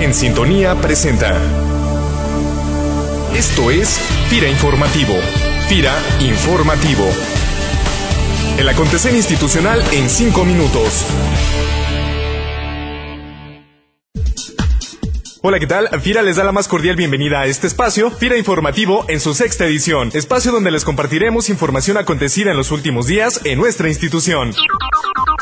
En Sintonía presenta. Esto es FIRA Informativo. FIRA Informativo. El acontecer institucional en cinco minutos. Hola, ¿qué tal? FIRA les da la más cordial bienvenida a este espacio, FIRA Informativo, en su sexta edición, espacio donde les compartiremos información acontecida en los últimos días en nuestra institución.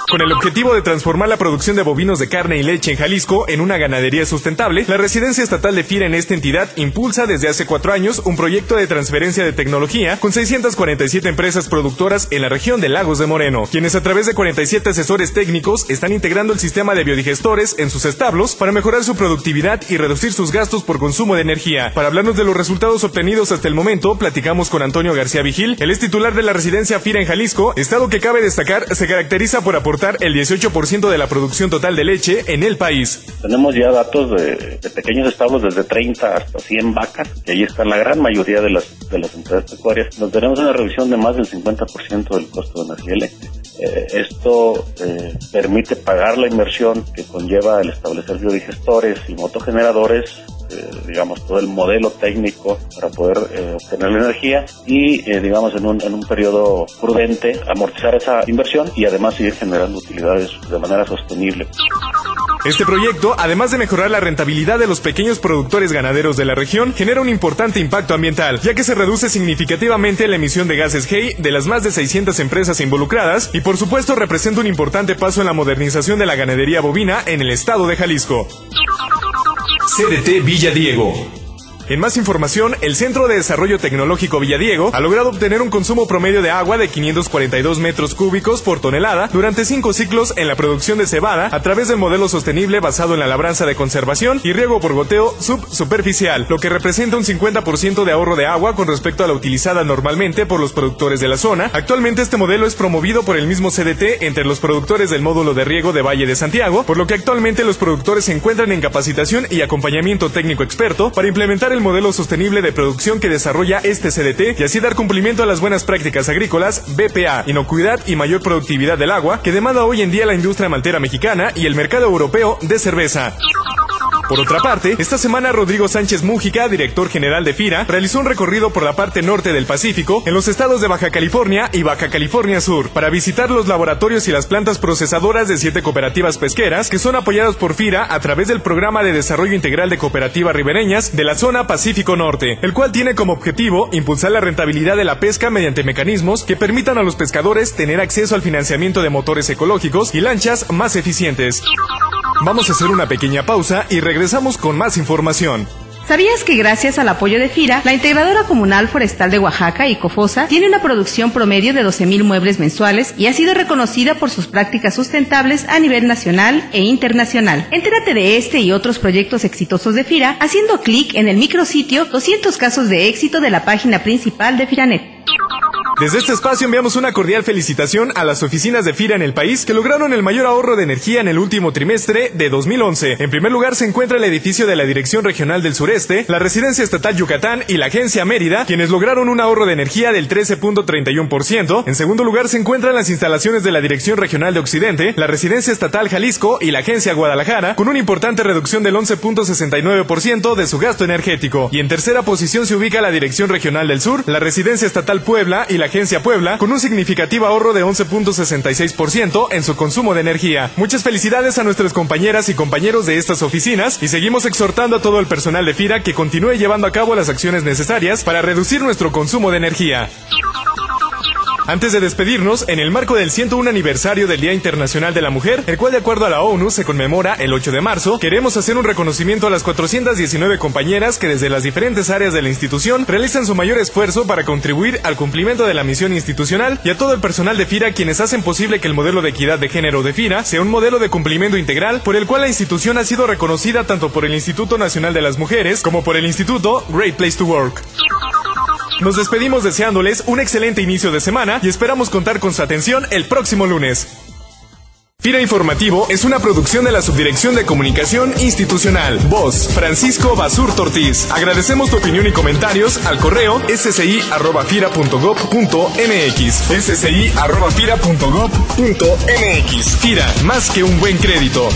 Con el objetivo de transformar la producción de bovinos de carne y leche en Jalisco en una ganadería sustentable, la Residencia Estatal de FIRA en esta entidad impulsa desde hace cuatro años un proyecto de transferencia de tecnología con 647 empresas productoras en la región de Lagos de Moreno, quienes a través de 47 asesores técnicos están integrando el sistema de biodigestores en sus establos para mejorar su productividad y reducir sus gastos por consumo de energía. Para hablarnos de los resultados obtenidos hasta el momento, platicamos con Antonio García Vigil, el es titular de la Residencia FIRA en Jalisco, estado que cabe destacar se caracteriza por aportar el 18% de la producción total de leche en el país. Tenemos ya datos de, pequeños establos desde 30 hasta 100 vacas, y ahí está la gran mayoría de las, de las empresas pecuarias. Nos tenemos una reducción de más del 50% del costo de energía eléctrica. Eh, esto eh, permite pagar la inversión que conlleva el establecer biodigestores y motogeneradores eh, digamos, todo el modelo técnico para poder eh, obtener la energía y, eh, digamos, en un, en un periodo prudente amortizar esa inversión y además seguir generando utilidades de manera sostenible. Este proyecto, además de mejorar la rentabilidad de los pequeños productores ganaderos de la región, genera un importante impacto ambiental, ya que se reduce significativamente la emisión de gases GEI de las más de 600 empresas involucradas y por supuesto representa un importante paso en la modernización de la ganadería bovina en el estado de Jalisco. CDT Villa Diego. En más información, el Centro de Desarrollo Tecnológico Villadiego ha logrado obtener un consumo promedio de agua de 542 metros cúbicos por tonelada durante cinco ciclos en la producción de cebada a través del modelo sostenible basado en la labranza de conservación y riego por goteo subsuperficial, lo que representa un 50% de ahorro de agua con respecto a la utilizada normalmente por los productores de la zona. Actualmente este modelo es promovido por el mismo CDT entre los productores del módulo de riego de Valle de Santiago, por lo que actualmente los productores se encuentran en capacitación y acompañamiento técnico experto para implementar el modelo sostenible de producción que desarrolla este CDT y así dar cumplimiento a las buenas prácticas agrícolas, BPA, inocuidad y mayor productividad del agua que demanda hoy en día la industria maltera mexicana y el mercado europeo de cerveza. Por otra parte, esta semana Rodrigo Sánchez Mújica, director general de FIRA, realizó un recorrido por la parte norte del Pacífico, en los estados de Baja California y Baja California Sur, para visitar los laboratorios y las plantas procesadoras de siete cooperativas pesqueras que son apoyadas por FIRA a través del Programa de Desarrollo Integral de Cooperativas Ribereñas de la zona Pacífico Norte, el cual tiene como objetivo impulsar la rentabilidad de la pesca mediante mecanismos que permitan a los pescadores tener acceso al financiamiento de motores ecológicos y lanchas más eficientes. Vamos a hacer una pequeña pausa y regresamos con más información. ¿Sabías que gracias al apoyo de FIRA, la Integradora Comunal Forestal de Oaxaca y COFOSA tiene una producción promedio de 12.000 muebles mensuales y ha sido reconocida por sus prácticas sustentables a nivel nacional e internacional? Entérate de este y otros proyectos exitosos de FIRA haciendo clic en el micrositio 200 casos de éxito de la página principal de FIRANET. Desde este espacio enviamos una cordial felicitación a las oficinas de FIRA en el país que lograron el mayor ahorro de energía en el último trimestre de 2011. En primer lugar se encuentra el edificio de la Dirección Regional del Sureste, la Residencia Estatal Yucatán y la Agencia Mérida, quienes lograron un ahorro de energía del 13.31%. En segundo lugar se encuentran las instalaciones de la Dirección Regional de Occidente, la Residencia Estatal Jalisco y la Agencia Guadalajara, con una importante reducción del 11.69% de su gasto energético. Y en tercera posición se ubica la Dirección Regional del Sur, la Residencia Estatal Puebla y Agencia Puebla con un significativo ahorro de 11.66% en su consumo de energía. Muchas felicidades a nuestras compañeras y compañeros de estas oficinas y seguimos exhortando a todo el personal de FIRA que continúe llevando a cabo las acciones necesarias para reducir nuestro consumo de energía. Antes de despedirnos, en el marco del 101 aniversario del Día Internacional de la Mujer, el cual de acuerdo a la ONU se conmemora el 8 de marzo, queremos hacer un reconocimiento a las 419 compañeras que desde las diferentes áreas de la institución realizan su mayor esfuerzo para contribuir al cumplimiento de la misión institucional y a todo el personal de FIRA quienes hacen posible que el modelo de equidad de género de FIRA sea un modelo de cumplimiento integral por el cual la institución ha sido reconocida tanto por el Instituto Nacional de las Mujeres como por el Instituto Great Place to Work. Nos despedimos deseándoles un excelente inicio de semana y esperamos contar con su atención el próximo lunes. FIRA Informativo es una producción de la Subdirección de Comunicación Institucional. Voz, Francisco Basur Tortiz. Agradecemos tu opinión y comentarios al correo sci.fira.gov.mx. sci.fira.gov.mx. FIRA, más que un buen crédito.